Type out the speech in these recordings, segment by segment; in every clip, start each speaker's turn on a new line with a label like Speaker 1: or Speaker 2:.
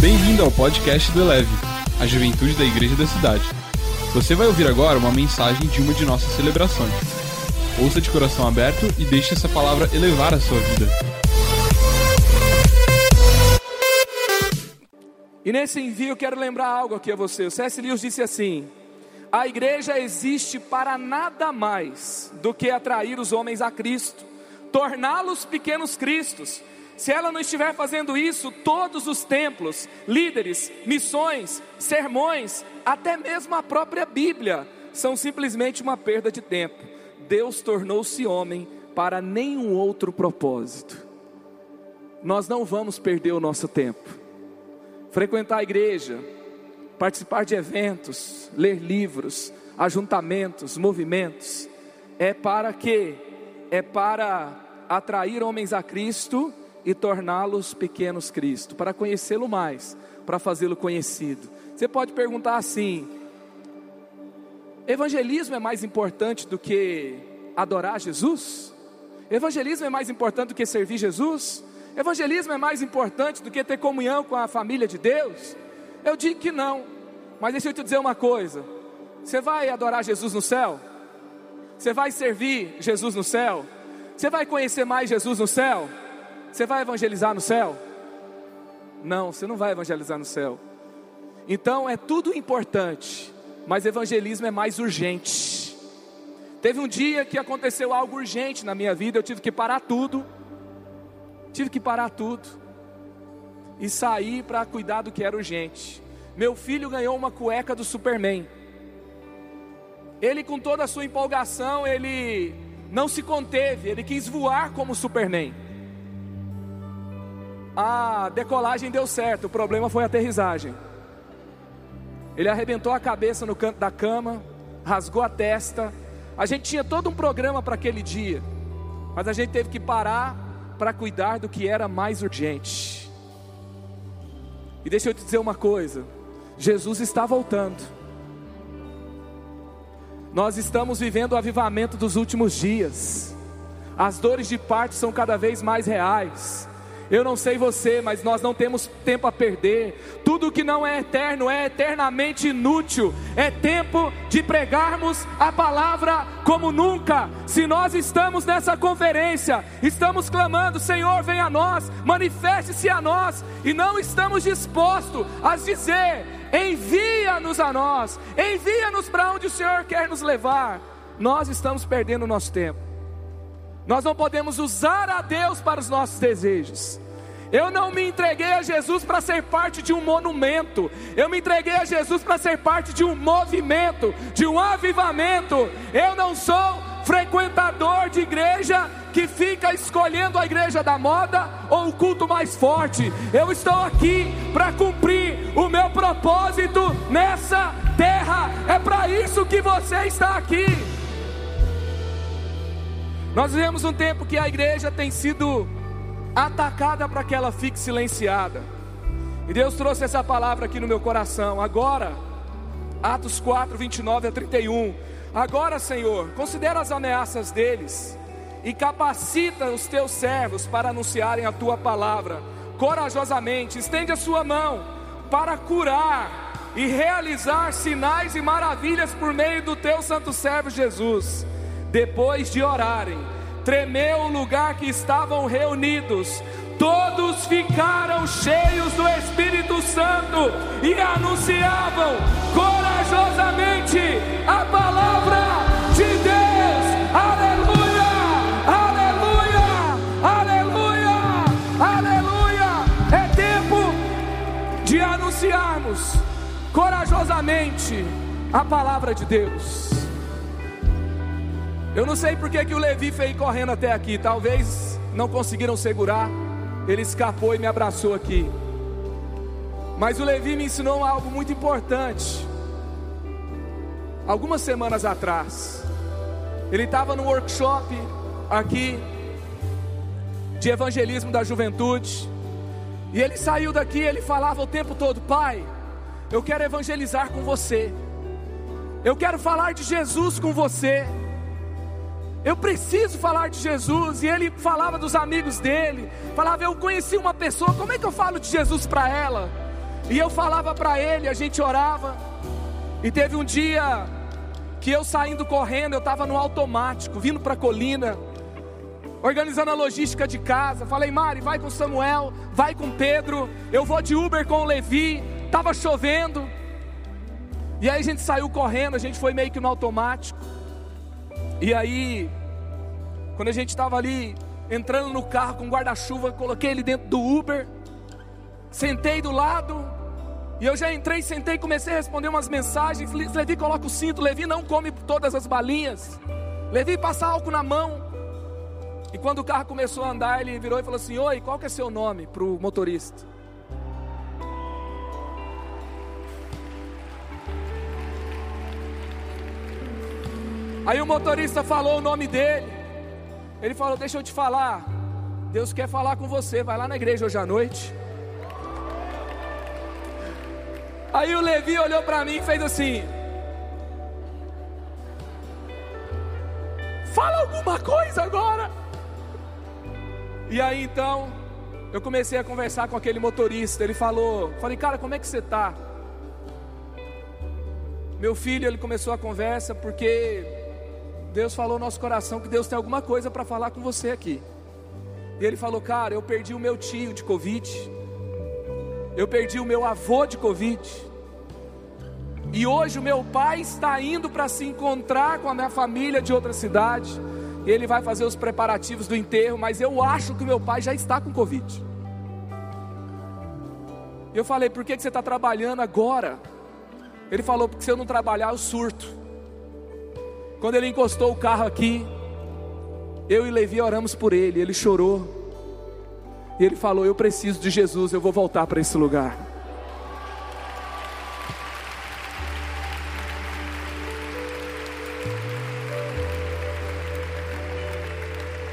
Speaker 1: Bem-vindo ao podcast do Eleve, a juventude da igreja da cidade. Você vai ouvir agora uma mensagem de uma de nossas celebrações. Ouça de coração aberto e deixe essa palavra elevar a sua vida.
Speaker 2: E nesse envio quero lembrar algo aqui a você. O C.S. Lewis disse assim: A igreja existe para nada mais do que atrair os homens a Cristo, torná-los pequenos cristos. Se ela não estiver fazendo isso, todos os templos, líderes, missões, sermões, até mesmo a própria Bíblia, são simplesmente uma perda de tempo. Deus tornou-se homem para nenhum outro propósito. Nós não vamos perder o nosso tempo frequentar a igreja, participar de eventos, ler livros, ajuntamentos, movimentos, é para quê? É para atrair homens a Cristo e torná-los pequenos Cristo, para conhecê-lo mais, para fazê-lo conhecido. Você pode perguntar assim: evangelismo é mais importante do que adorar Jesus? Evangelismo é mais importante do que servir Jesus? Evangelismo é mais importante do que ter comunhão com a família de Deus? Eu digo que não. Mas deixa eu te dizer uma coisa: você vai adorar Jesus no céu? Você vai servir Jesus no céu? Você vai conhecer mais Jesus no céu? Você vai evangelizar no céu? Não, você não vai evangelizar no céu. Então é tudo importante, mas evangelismo é mais urgente. Teve um dia que aconteceu algo urgente na minha vida, eu tive que parar tudo Tive que parar tudo e sair para cuidar do que era urgente. Meu filho ganhou uma cueca do Superman. Ele, com toda a sua empolgação, ele não se conteve, ele quis voar como Superman. A decolagem deu certo, o problema foi a aterrissagem. Ele arrebentou a cabeça no canto da cama, rasgou a testa. A gente tinha todo um programa para aquele dia, mas a gente teve que parar para cuidar do que era mais urgente. E deixa eu te dizer uma coisa: Jesus está voltando. Nós estamos vivendo o avivamento dos últimos dias. As dores de parto são cada vez mais reais. Eu não sei você, mas nós não temos tempo a perder. Tudo que não é eterno é eternamente inútil. É tempo de pregarmos a palavra como nunca. Se nós estamos nessa conferência, estamos clamando: Senhor, venha a nós, manifeste-se a nós, e não estamos dispostos a dizer: envia-nos a nós, envia-nos para onde o Senhor quer nos levar. Nós estamos perdendo o nosso tempo. Nós não podemos usar a Deus para os nossos desejos. Eu não me entreguei a Jesus para ser parte de um monumento. Eu me entreguei a Jesus para ser parte de um movimento, de um avivamento. Eu não sou frequentador de igreja que fica escolhendo a igreja da moda ou o culto mais forte. Eu estou aqui para cumprir o meu propósito nessa terra. É para isso que você está aqui. Nós vivemos um tempo que a igreja tem sido atacada para que ela fique silenciada. E Deus trouxe essa palavra aqui no meu coração. Agora, Atos 4, 29 a 31. Agora, Senhor, considera as ameaças deles e capacita os teus servos para anunciarem a tua palavra corajosamente. Estende a sua mão para curar e realizar sinais e maravilhas por meio do teu santo servo Jesus. Depois de orarem, tremeu o lugar que estavam reunidos. Todos ficaram cheios do Espírito Santo e anunciavam corajosamente a palavra de Deus. Aleluia! Aleluia! Aleluia! Aleluia! É tempo de anunciarmos corajosamente a palavra de Deus. Eu não sei porque que o Levi veio correndo até aqui. Talvez não conseguiram segurar. Ele escapou e me abraçou aqui. Mas o Levi me ensinou algo muito importante. Algumas semanas atrás, ele estava no workshop aqui de evangelismo da juventude. E ele saiu daqui, ele falava o tempo todo: Pai, eu quero evangelizar com você. Eu quero falar de Jesus com você. Eu preciso falar de Jesus. E ele falava dos amigos dele. Falava, eu conheci uma pessoa, como é que eu falo de Jesus para ela? E eu falava para ele, a gente orava. E teve um dia que eu saindo correndo, eu estava no automático, vindo para a colina, organizando a logística de casa. Falei, Mari, vai com Samuel, vai com Pedro, eu vou de Uber com o Levi. Tava chovendo. E aí a gente saiu correndo, a gente foi meio que no automático. E aí, quando a gente estava ali entrando no carro com guarda-chuva, coloquei ele dentro do Uber, sentei do lado, e eu já entrei, sentei, comecei a responder umas mensagens. Levi coloca o cinto, Levi não come todas as balinhas. Levi passa álcool na mão. E quando o carro começou a andar, ele virou e falou assim: Oi, qual que é seu nome para o motorista? Aí o motorista falou o nome dele. Ele falou: Deixa eu te falar. Deus quer falar com você. Vai lá na igreja hoje à noite. Aí o Levi olhou para mim e fez assim: Fala alguma coisa agora. E aí então, eu comecei a conversar com aquele motorista. Ele falou: Falei, cara, como é que você tá? Meu filho, ele começou a conversa porque Deus falou no nosso coração que Deus tem alguma coisa para falar com você aqui. E ele falou: Cara, eu perdi o meu tio de Covid. Eu perdi o meu avô de Covid. E hoje o meu pai está indo para se encontrar com a minha família de outra cidade. Ele vai fazer os preparativos do enterro, mas eu acho que o meu pai já está com Covid. Eu falei, por que, que você está trabalhando agora? Ele falou, porque se eu não trabalhar, eu surto. Quando ele encostou o carro aqui, eu e Levi oramos por ele, ele chorou. E ele falou: Eu preciso de Jesus, eu vou voltar para esse lugar.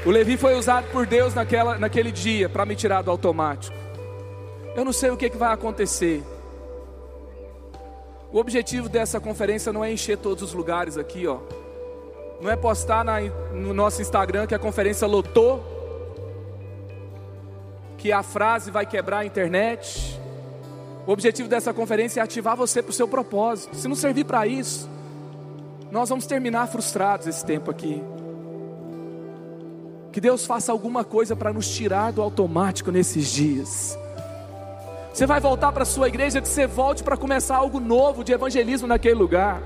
Speaker 2: O Levi foi usado por Deus naquela, naquele dia para me tirar do automático. Eu não sei o que, que vai acontecer. O objetivo dessa conferência não é encher todos os lugares aqui, ó. Não é postar na, no nosso Instagram que a conferência lotou que a frase vai quebrar a internet. O objetivo dessa conferência é ativar você para o seu propósito. Se não servir para isso, nós vamos terminar frustrados esse tempo aqui. Que Deus faça alguma coisa para nos tirar do automático nesses dias. Você vai voltar para a sua igreja, que você volte para começar algo novo de evangelismo naquele lugar.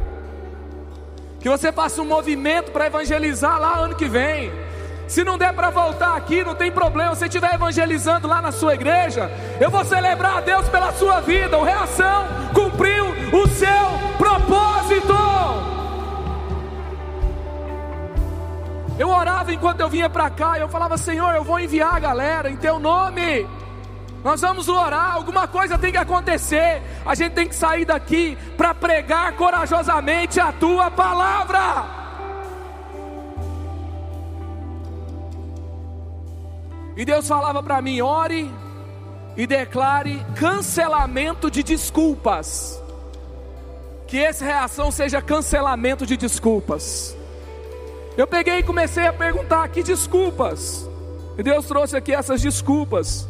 Speaker 2: Que você faça um movimento para evangelizar lá ano que vem. Se não der para voltar aqui, não tem problema. Se estiver evangelizando lá na sua igreja, eu vou celebrar a Deus pela sua vida. O reação cumpriu o seu propósito. Eu orava enquanto eu vinha para cá, eu falava: Senhor, eu vou enviar a galera em teu nome. Nós vamos orar, alguma coisa tem que acontecer. A gente tem que sair daqui para pregar corajosamente a tua palavra. E Deus falava para mim: ore e declare cancelamento de desculpas. Que essa reação seja cancelamento de desculpas. Eu peguei e comecei a perguntar: que desculpas? E Deus trouxe aqui essas desculpas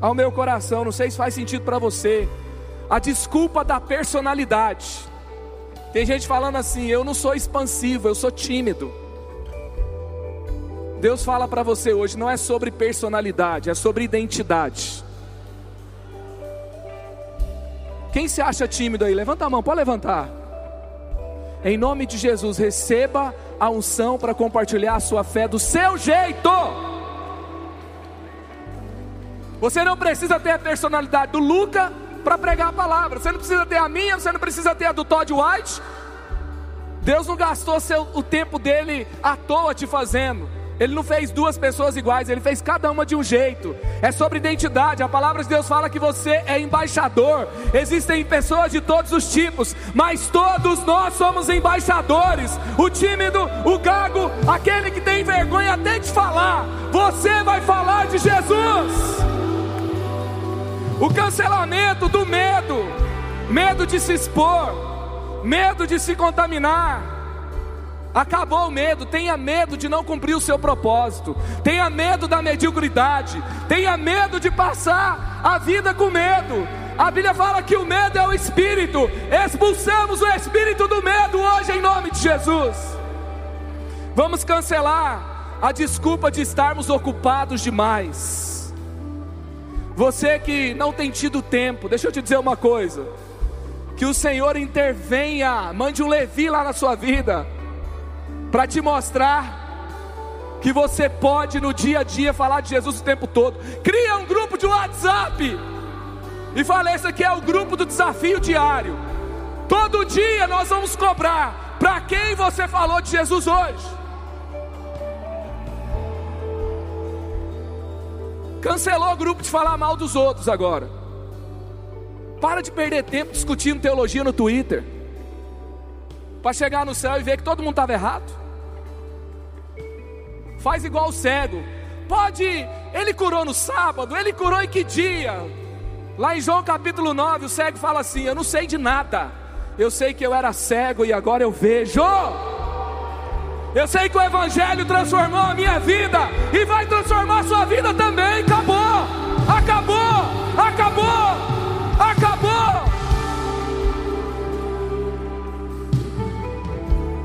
Speaker 2: ao meu coração. Não sei se faz sentido para você. A desculpa da personalidade. Tem gente falando assim: eu não sou expansivo, eu sou tímido. Deus fala para você hoje não é sobre personalidade, é sobre identidade. Quem se acha tímido aí? Levanta a mão, pode levantar. Em nome de Jesus, receba a unção para compartilhar a sua fé do seu jeito. Você não precisa ter a personalidade do Luca para pregar a palavra. Você não precisa ter a minha, você não precisa ter a do Todd White. Deus não gastou seu, o tempo dele à toa te fazendo. Ele não fez duas pessoas iguais, ele fez cada uma de um jeito. É sobre identidade. A palavra de Deus fala que você é embaixador. Existem pessoas de todos os tipos, mas todos nós somos embaixadores. O tímido, o gago, aquele que tem vergonha até de falar, você vai falar de Jesus. O cancelamento do medo, medo de se expor, medo de se contaminar. Acabou o medo, tenha medo de não cumprir o seu propósito, tenha medo da mediocridade, tenha medo de passar a vida com medo. A Bíblia fala que o medo é o espírito, expulsamos o espírito do medo hoje em nome de Jesus. Vamos cancelar a desculpa de estarmos ocupados demais. Você que não tem tido tempo, deixa eu te dizer uma coisa: que o Senhor intervenha, mande um Levi lá na sua vida para te mostrar que você pode no dia a dia falar de Jesus o tempo todo. Cria um grupo de WhatsApp e fala: esse aqui é o grupo do desafio diário. Todo dia nós vamos cobrar para quem você falou de Jesus hoje. Cancelou o grupo de falar mal dos outros agora. Para de perder tempo discutindo teologia no Twitter. Para chegar no céu e ver que todo mundo estava errado. Faz igual o cego. Pode, ele curou no sábado, ele curou em que dia? Lá em João capítulo 9, o cego fala assim: Eu não sei de nada. Eu sei que eu era cego e agora eu vejo. Eu sei que o Evangelho transformou a minha vida e vai transformar a sua vida também. Acabou, acabou, acabou, acabou.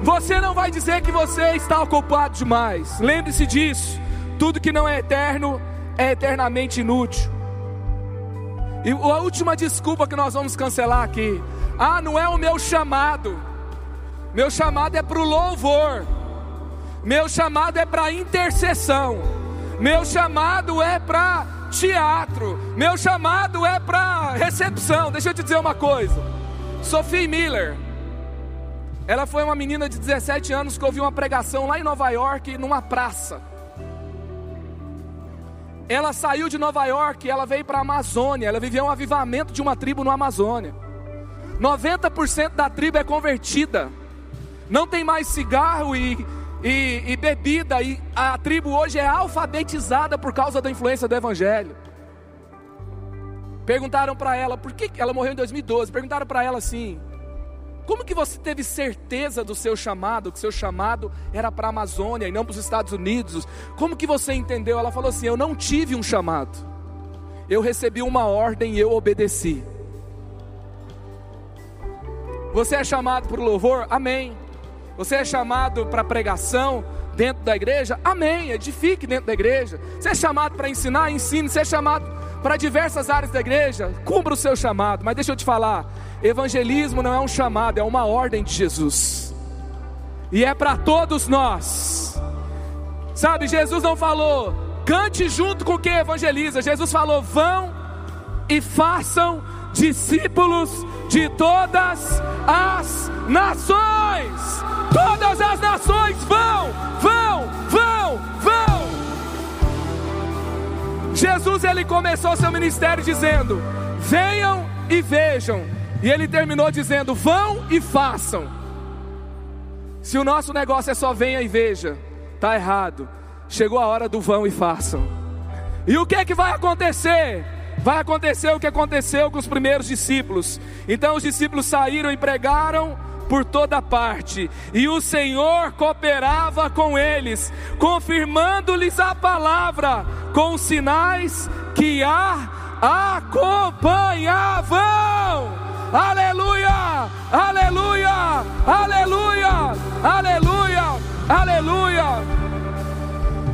Speaker 2: Você não vai dizer que você está ocupado demais. Lembre-se disso. Tudo que não é eterno é eternamente inútil. E a última desculpa que nós vamos cancelar aqui. Ah, não é o meu chamado. Meu chamado é para o louvor. Meu chamado é para intercessão. Meu chamado é para teatro. Meu chamado é para recepção. Deixa eu te dizer uma coisa. Sophie Miller ela foi uma menina de 17 anos que ouviu uma pregação lá em Nova York, numa praça. Ela saiu de Nova York, ela veio para a Amazônia, ela viveu um avivamento de uma tribo no Amazônia. 90% da tribo é convertida. Não tem mais cigarro e, e, e, bebida. E a tribo hoje é alfabetizada por causa da influência do Evangelho. Perguntaram para ela, por que ela morreu em 2012? Perguntaram para ela assim: como que você teve certeza do seu chamado, que seu chamado era para a Amazônia e não para os Estados Unidos? Como que você entendeu? Ela falou assim: Eu não tive um chamado, eu recebi uma ordem e eu obedeci. Você é chamado para o louvor? Amém. Você é chamado para pregação dentro da igreja? Amém. Edifique dentro da igreja. Você é chamado para ensinar? Ensine. Você é chamado para diversas áreas da igreja? Cumpra o seu chamado. Mas deixa eu te falar: Evangelismo não é um chamado, é uma ordem de Jesus. E é para todos nós. Sabe, Jesus não falou, cante junto com quem evangeliza. Jesus falou, vão e façam discípulos de todas as nações. Todas as nações vão, vão, vão, vão. Jesus ele começou seu ministério dizendo: "Venham e vejam e ele terminou dizendo: vão e façam. Se o nosso negócio é só venha e veja, está errado. Chegou a hora do vão e façam. E o que é que vai acontecer? Vai acontecer o que aconteceu com os primeiros discípulos. Então os discípulos saíram e pregaram por toda parte, e o Senhor cooperava com eles, confirmando-lhes a palavra com sinais que a acompanhavam. Aleluia! Aleluia! Aleluia! Aleluia! Aleluia!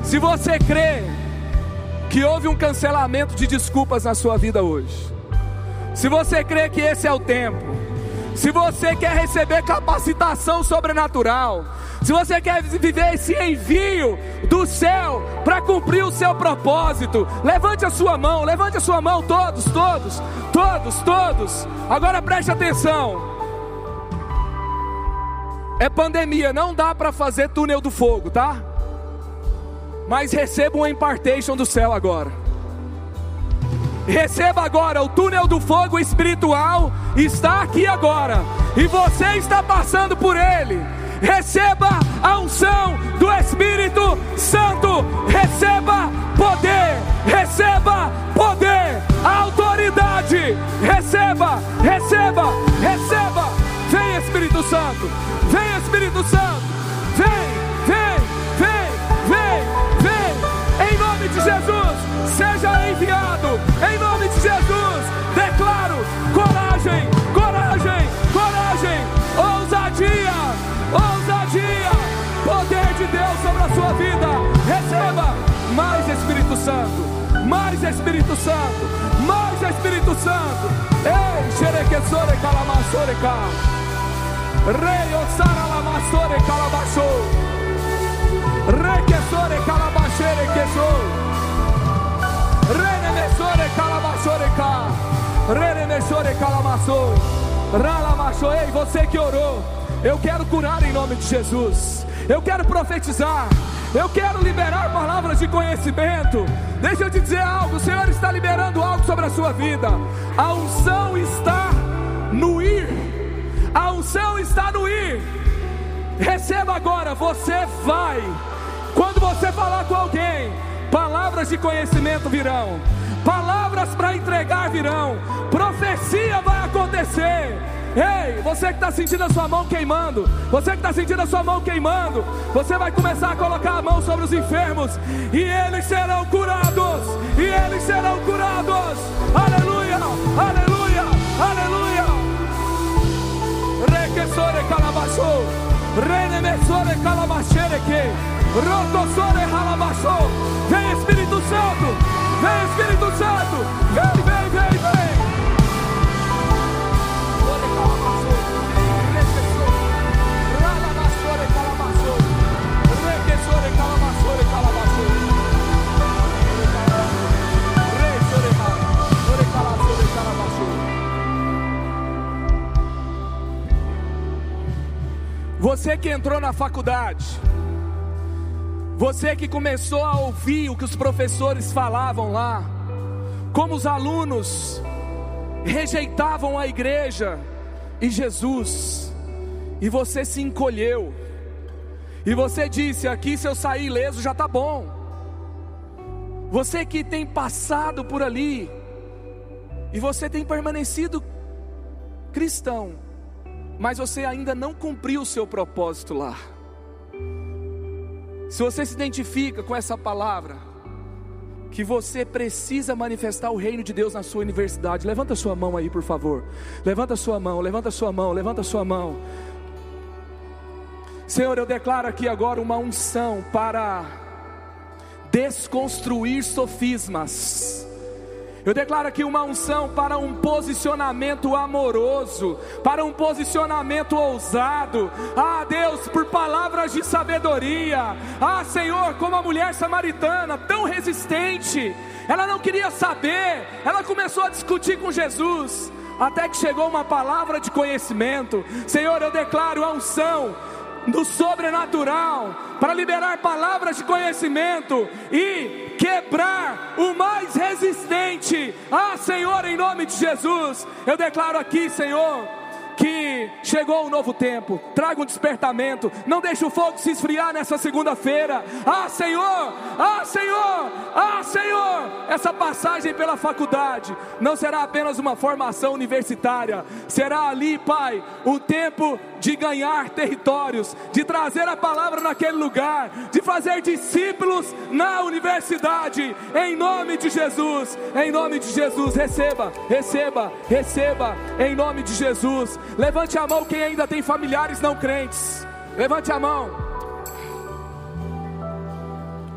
Speaker 2: Se você crê que houve um cancelamento de desculpas na sua vida hoje, se você crê que esse é o tempo, se você quer receber capacitação sobrenatural, se você quer viver esse envio do céu para cumprir o seu propósito, levante a sua mão, levante a sua mão, todos, todos, todos, todos. Agora preste atenção. É pandemia, não dá para fazer túnel do fogo, tá? Mas receba uma impartation do céu agora. Receba agora o túnel do fogo espiritual está aqui agora. E você está passando por ele. Receba a unção do Espírito Santo, receba poder, receba poder, autoridade, receba, receba, receba. Vem Espírito Santo, vem Espírito Santo, vem Santo, mais Espírito Santo, mais Espírito Santo. Ei, xerequesore calamassore cá. Rei osara lamassore calabassou. Requesore calabachere quesou. Renemessore calabassore cá. Renemessore calamassou. Ralamassou. Ei, você que orou. Eu quero curar em nome de Jesus. Eu quero profetizar. Eu quero liberar palavras de conhecimento. Deixa eu te dizer algo: o Senhor está liberando algo sobre a sua vida. A unção está no ir. A unção está no ir. Receba agora, você vai. Quando você falar com alguém, palavras de conhecimento virão, palavras para entregar virão, profecia vai acontecer. Ei, você que está sentindo a sua mão queimando, você que está sentindo a sua mão queimando, você vai começar a colocar a mão sobre os enfermos e eles serão curados, e eles serão curados. Aleluia, aleluia, aleluia. Requesore calabachou, renemesore calabachere que, rotosore halabachou. Vem Espírito Santo, vem Espírito Santo, vem, vem, vem. Que entrou na faculdade, você que começou a ouvir o que os professores falavam lá, como os alunos rejeitavam a igreja e Jesus, e você se encolheu, e você disse: aqui se eu sair ileso já está bom. Você que tem passado por ali, e você tem permanecido cristão, mas você ainda não cumpriu o seu propósito lá. Se você se identifica com essa palavra, que você precisa manifestar o reino de Deus na sua universidade, levanta sua mão aí, por favor. Levanta sua mão, levanta sua mão, levanta sua mão. Senhor, eu declaro aqui agora uma unção para desconstruir sofismas eu declaro aqui uma unção para um posicionamento amoroso, para um posicionamento ousado. Ah, Deus, por palavras de sabedoria. Ah, Senhor, como a mulher samaritana, tão resistente, ela não queria saber, ela começou a discutir com Jesus, até que chegou uma palavra de conhecimento. Senhor, eu declaro a unção do sobrenatural, para liberar palavras de conhecimento e quebrar o mais. Ah, Senhor, em nome de Jesus, eu declaro aqui, Senhor que chegou um novo tempo, traga um despertamento, não deixe o fogo se esfriar nessa segunda-feira. Ah, Senhor, ah, Senhor, ah, Senhor, essa passagem pela faculdade não será apenas uma formação universitária, será ali, Pai, um tempo de ganhar territórios, de trazer a palavra naquele lugar, de fazer discípulos na universidade, em nome de Jesus, em nome de Jesus, receba, receba, receba, em nome de Jesus. Levante a mão quem ainda tem familiares não crentes. Levante a mão.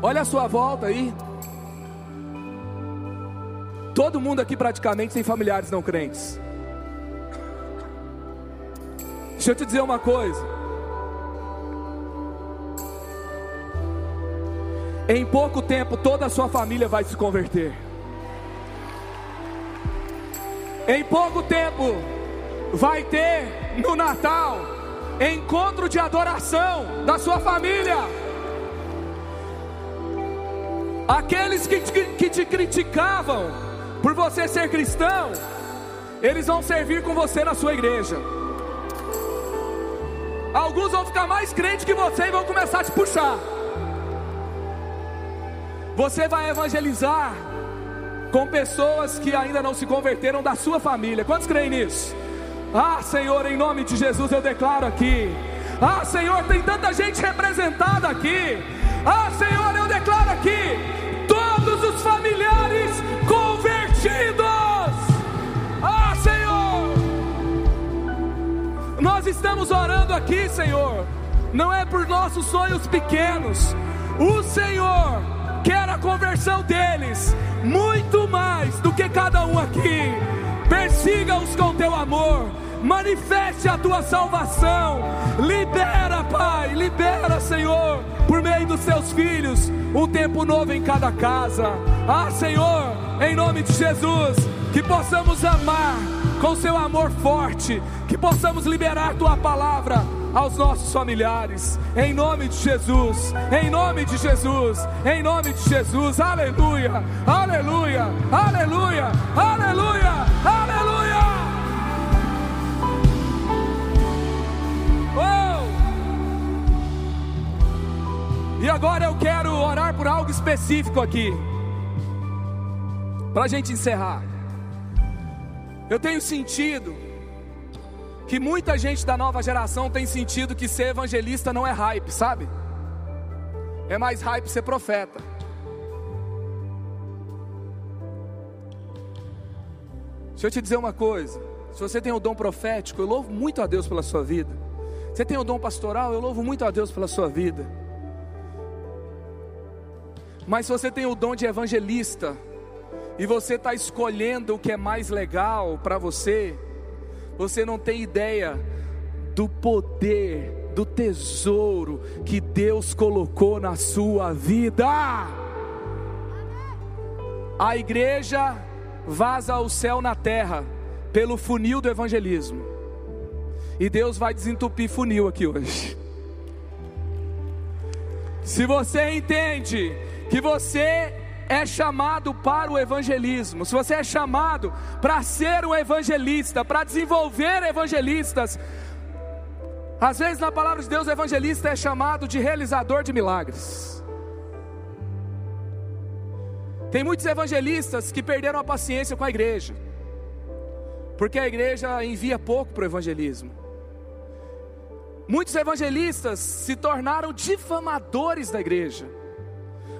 Speaker 2: Olha a sua volta aí. Todo mundo aqui praticamente tem familiares não crentes. Deixa eu te dizer uma coisa. Em pouco tempo toda a sua família vai se converter. Em pouco tempo vai ter no Natal encontro de adoração da sua família. Aqueles que te, que te criticavam por você ser cristão, eles vão servir com você na sua igreja. Alguns vão ficar mais crentes que você e vão começar a te puxar. Você vai evangelizar com pessoas que ainda não se converteram da sua família. Quantos creem nisso? Ah, Senhor, em nome de Jesus eu declaro aqui. Ah, Senhor, tem tanta gente representada aqui. Ah, Senhor, eu declaro aqui estamos orando aqui, Senhor. Não é por nossos sonhos pequenos. O Senhor quero a conversão deles, muito mais do que cada um aqui. Persiga-os com teu amor, manifeste a tua salvação, libera, Pai, libera, Senhor, por meio dos seus filhos, um tempo novo em cada casa. Ah, Senhor, em nome de Jesus, que possamos amar com seu amor forte, que possamos liberar tua palavra aos nossos familiares, em nome de Jesus, em nome de Jesus, em nome de Jesus, aleluia, aleluia, aleluia, aleluia, aleluia. Oh! E agora eu quero orar por algo específico aqui, para a gente encerrar. Eu tenho sentido que muita gente da nova geração tem sentido que ser evangelista não é hype, sabe? É mais hype ser profeta. Deixa eu te dizer uma coisa. Se você tem o dom profético, eu louvo muito a Deus pela sua vida. Você tem o dom pastoral, eu louvo muito a Deus pela sua vida. Mas se você tem o dom de evangelista, e você está escolhendo o que é mais legal para você, você não tem ideia do poder, do tesouro que Deus colocou na sua vida. A igreja vaza o céu na terra pelo funil do evangelismo. E Deus vai desentupir funil aqui hoje. Se você entende que você é chamado para o evangelismo, se você é chamado para ser um evangelista, para desenvolver evangelistas, às vezes na palavra de Deus, o evangelista é chamado de realizador de milagres. Tem muitos evangelistas que perderam a paciência com a igreja, porque a igreja envia pouco para o evangelismo. Muitos evangelistas se tornaram difamadores da igreja.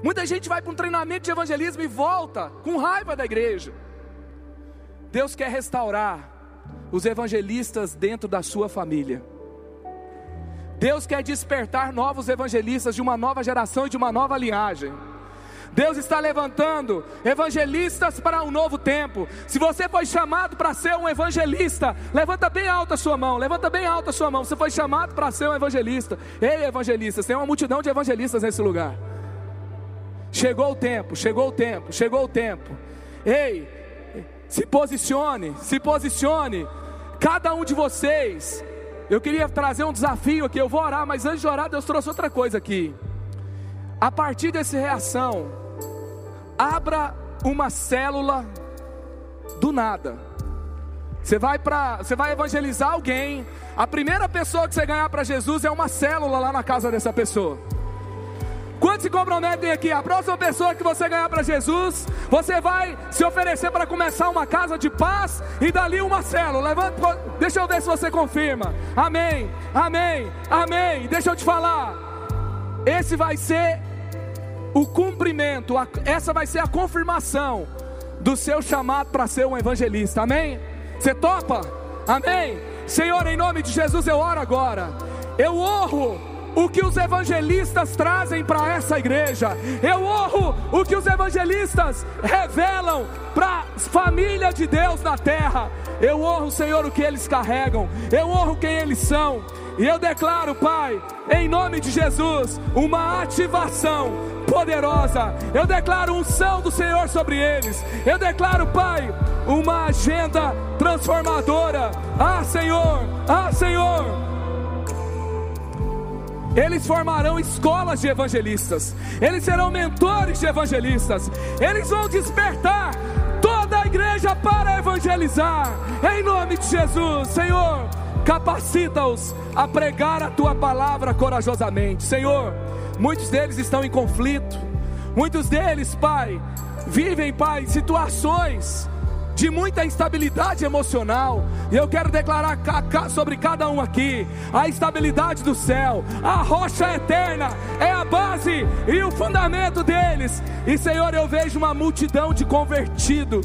Speaker 2: Muita gente vai para um treinamento de evangelismo e volta com raiva da igreja. Deus quer restaurar os evangelistas dentro da sua família. Deus quer despertar novos evangelistas de uma nova geração e de uma nova linhagem. Deus está levantando evangelistas para um novo tempo. Se você foi chamado para ser um evangelista, levanta bem alta a sua mão, levanta bem alta a sua mão. Você foi chamado para ser um evangelista. Ei, evangelistas, tem uma multidão de evangelistas nesse lugar. Chegou o tempo, chegou o tempo, chegou o tempo. Ei, se posicione, se posicione. Cada um de vocês. Eu queria trazer um desafio aqui. Eu vou orar, mas antes de orar, Deus trouxe outra coisa aqui. A partir dessa reação, abra uma célula do nada. Você vai para, você vai evangelizar alguém. A primeira pessoa que você ganhar para Jesus é uma célula lá na casa dessa pessoa. Quantos se comprometem aqui? A próxima pessoa que você ganhar para Jesus, você vai se oferecer para começar uma casa de paz e dali uma célula. Levanta, deixa eu ver se você confirma. Amém, amém, amém. Deixa eu te falar. Esse vai ser o cumprimento, essa vai ser a confirmação do seu chamado para ser um evangelista. Amém? Você topa? Amém? Senhor, em nome de Jesus eu oro agora. Eu honro o que os evangelistas trazem para essa igreja. Eu honro o que os evangelistas revelam para a família de Deus na terra. Eu honro, Senhor, o que eles carregam. Eu honro quem eles são. E eu declaro, Pai, em nome de Jesus, uma ativação poderosa. Eu declaro unção do Senhor sobre eles. Eu declaro, Pai, uma agenda transformadora. Ah, Senhor, ah, Senhor. Eles formarão escolas de evangelistas, eles serão mentores de evangelistas, eles vão despertar toda a igreja para evangelizar, em nome de Jesus, Senhor. Capacita-os a pregar a tua palavra corajosamente, Senhor. Muitos deles estão em conflito, muitos deles, Pai, vivem, Pai, situações de muita instabilidade emocional. E eu quero declarar sobre cada um aqui a estabilidade do céu, a rocha eterna é a base e o fundamento deles. E Senhor, eu vejo uma multidão de convertido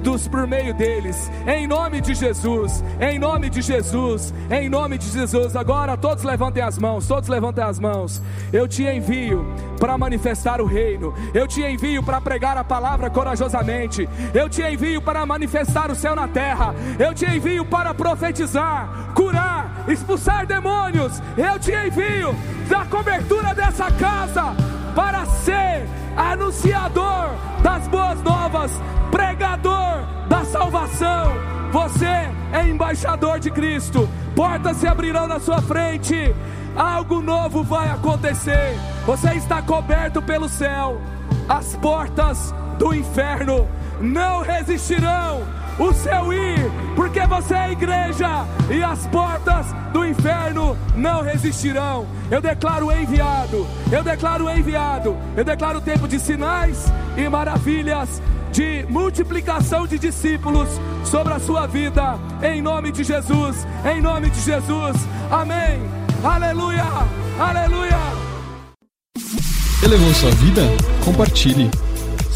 Speaker 2: dos por meio deles. Em nome de Jesus, em nome de Jesus, em nome de Jesus. Agora todos levantem as mãos, todos levantem as mãos. Eu te envio para manifestar o reino. Eu te envio para pregar a palavra corajosamente. Eu te envio para manifestar o céu na terra. Eu te envio para profetizar, curar, expulsar demônios. Eu te envio da cobertura dessa casa para ser anunciador das boas novas, pregador da salvação. Você é embaixador de Cristo. Portas se abrirão na sua frente. Algo novo vai acontecer. Você está coberto pelo céu. As portas do inferno não resistirão o seu ir, porque você é igreja e as portas do inferno não resistirão. Eu declaro enviado, eu declaro enviado, eu declaro tempo de sinais e maravilhas, de multiplicação de discípulos sobre a sua vida, em nome de Jesus, em nome de Jesus, amém, aleluia, aleluia.
Speaker 1: Elevou sua vida? Compartilhe.